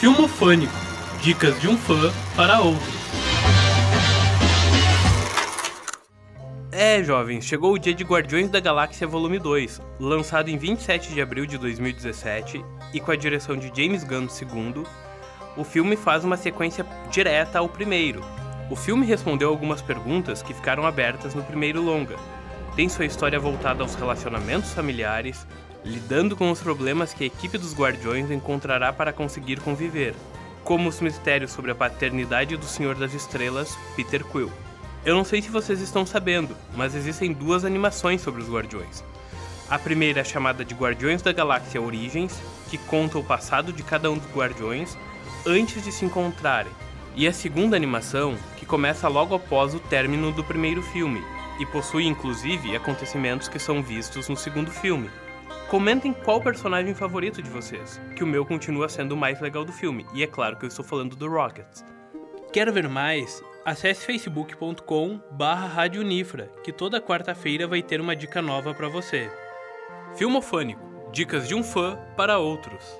Filmofânico Dicas de um fã para outro. É, jovens, chegou o dia de Guardiões da Galáxia Volume 2, lançado em 27 de abril de 2017 e com a direção de James Gunn II. O filme faz uma sequência direta ao primeiro. O filme respondeu algumas perguntas que ficaram abertas no primeiro longa. Tem sua história voltada aos relacionamentos familiares, lidando com os problemas que a equipe dos Guardiões encontrará para conseguir conviver, como os mistérios sobre a paternidade do Senhor das Estrelas, Peter Quill. Eu não sei se vocês estão sabendo, mas existem duas animações sobre os Guardiões. A primeira é chamada de Guardiões da Galáxia Origens, que conta o passado de cada um dos Guardiões antes de se encontrarem. E a segunda animação, que começa logo após o término do primeiro filme, e possui inclusive acontecimentos que são vistos no segundo filme. Comentem qual personagem favorito de vocês, que o meu continua sendo o mais legal do filme, e é claro que eu estou falando do Rockets. Quer ver mais? Acesse facebook.com barra que toda quarta-feira vai ter uma dica nova para você. Filmofânico, dicas de um fã para outros.